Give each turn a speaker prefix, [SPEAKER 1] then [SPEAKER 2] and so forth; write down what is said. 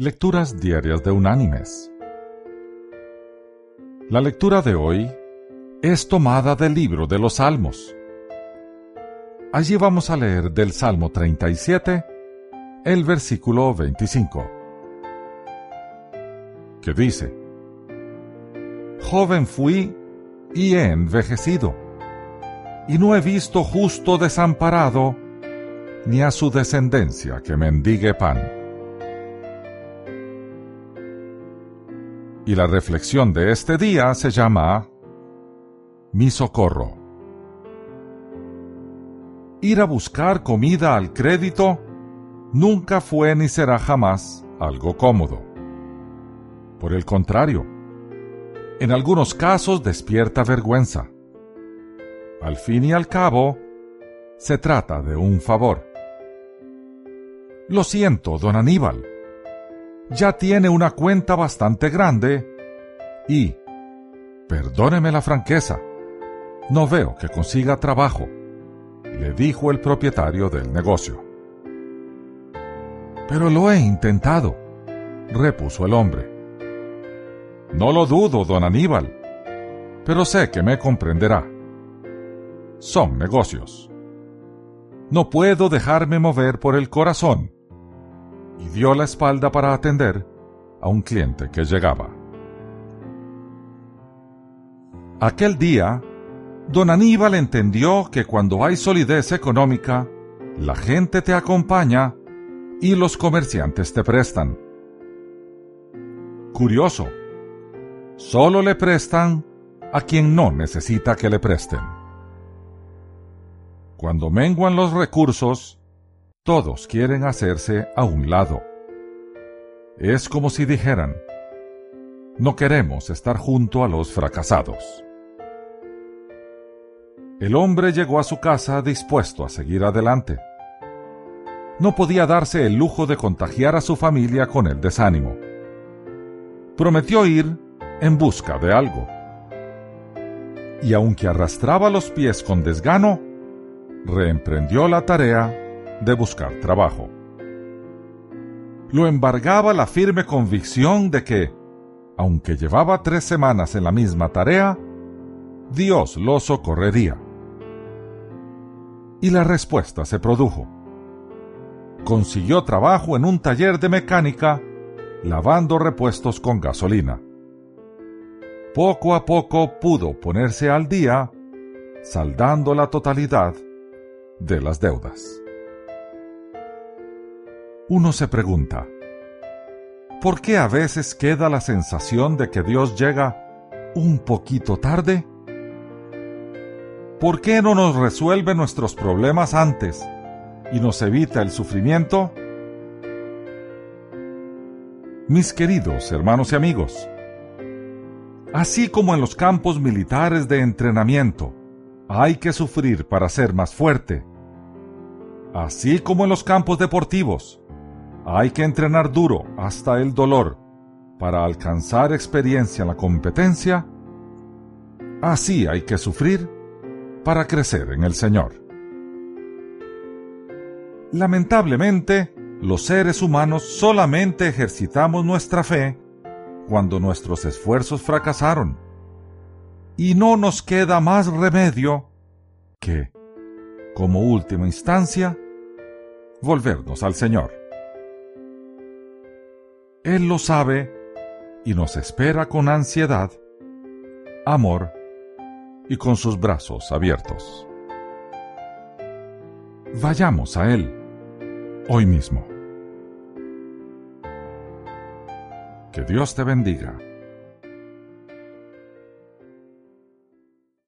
[SPEAKER 1] Lecturas Diarias de Unánimes. La lectura de hoy es tomada del libro de los Salmos. Allí vamos a leer del Salmo 37, el versículo 25, que dice, Joven fui y he envejecido, y no he visto justo desamparado, ni a su descendencia que mendigue pan. Y la reflexión de este día se llama Mi socorro. Ir a buscar comida al crédito nunca fue ni será jamás algo cómodo. Por el contrario, en algunos casos despierta vergüenza. Al fin y al cabo, se trata de un favor. Lo siento, don Aníbal ya tiene una cuenta bastante grande y, perdóneme la franqueza, no veo que consiga trabajo, le dijo el propietario del negocio. Pero lo he intentado, repuso el hombre. No lo dudo, don Aníbal, pero sé que me comprenderá. Son negocios. No puedo dejarme mover por el corazón y dio la espalda para atender a un cliente que llegaba. Aquel día, don Aníbal entendió que cuando hay solidez económica, la gente te acompaña y los comerciantes te prestan. Curioso, solo le prestan a quien no necesita que le presten. Cuando menguan los recursos, todos quieren hacerse a un lado. Es como si dijeran, no queremos estar junto a los fracasados. El hombre llegó a su casa dispuesto a seguir adelante. No podía darse el lujo de contagiar a su familia con el desánimo. Prometió ir en busca de algo. Y aunque arrastraba los pies con desgano, reemprendió la tarea de buscar trabajo. Lo embargaba la firme convicción de que, aunque llevaba tres semanas en la misma tarea, Dios lo socorrería. Y la respuesta se produjo. Consiguió trabajo en un taller de mecánica lavando repuestos con gasolina. Poco a poco pudo ponerse al día, saldando la totalidad de las deudas uno se pregunta, ¿por qué a veces queda la sensación de que Dios llega un poquito tarde? ¿Por qué no nos resuelve nuestros problemas antes y nos evita el sufrimiento? Mis queridos hermanos y amigos, así como en los campos militares de entrenamiento hay que sufrir para ser más fuerte, así como en los campos deportivos hay que entrenar duro hasta el dolor para alcanzar experiencia en la competencia. Así hay que sufrir para crecer en el Señor. Lamentablemente, los seres humanos solamente ejercitamos nuestra fe cuando nuestros esfuerzos fracasaron. Y no nos queda más remedio que, como última instancia, volvernos al Señor. Él lo sabe y nos espera con ansiedad, amor y con sus brazos abiertos. Vayamos a Él hoy mismo. Que Dios te bendiga.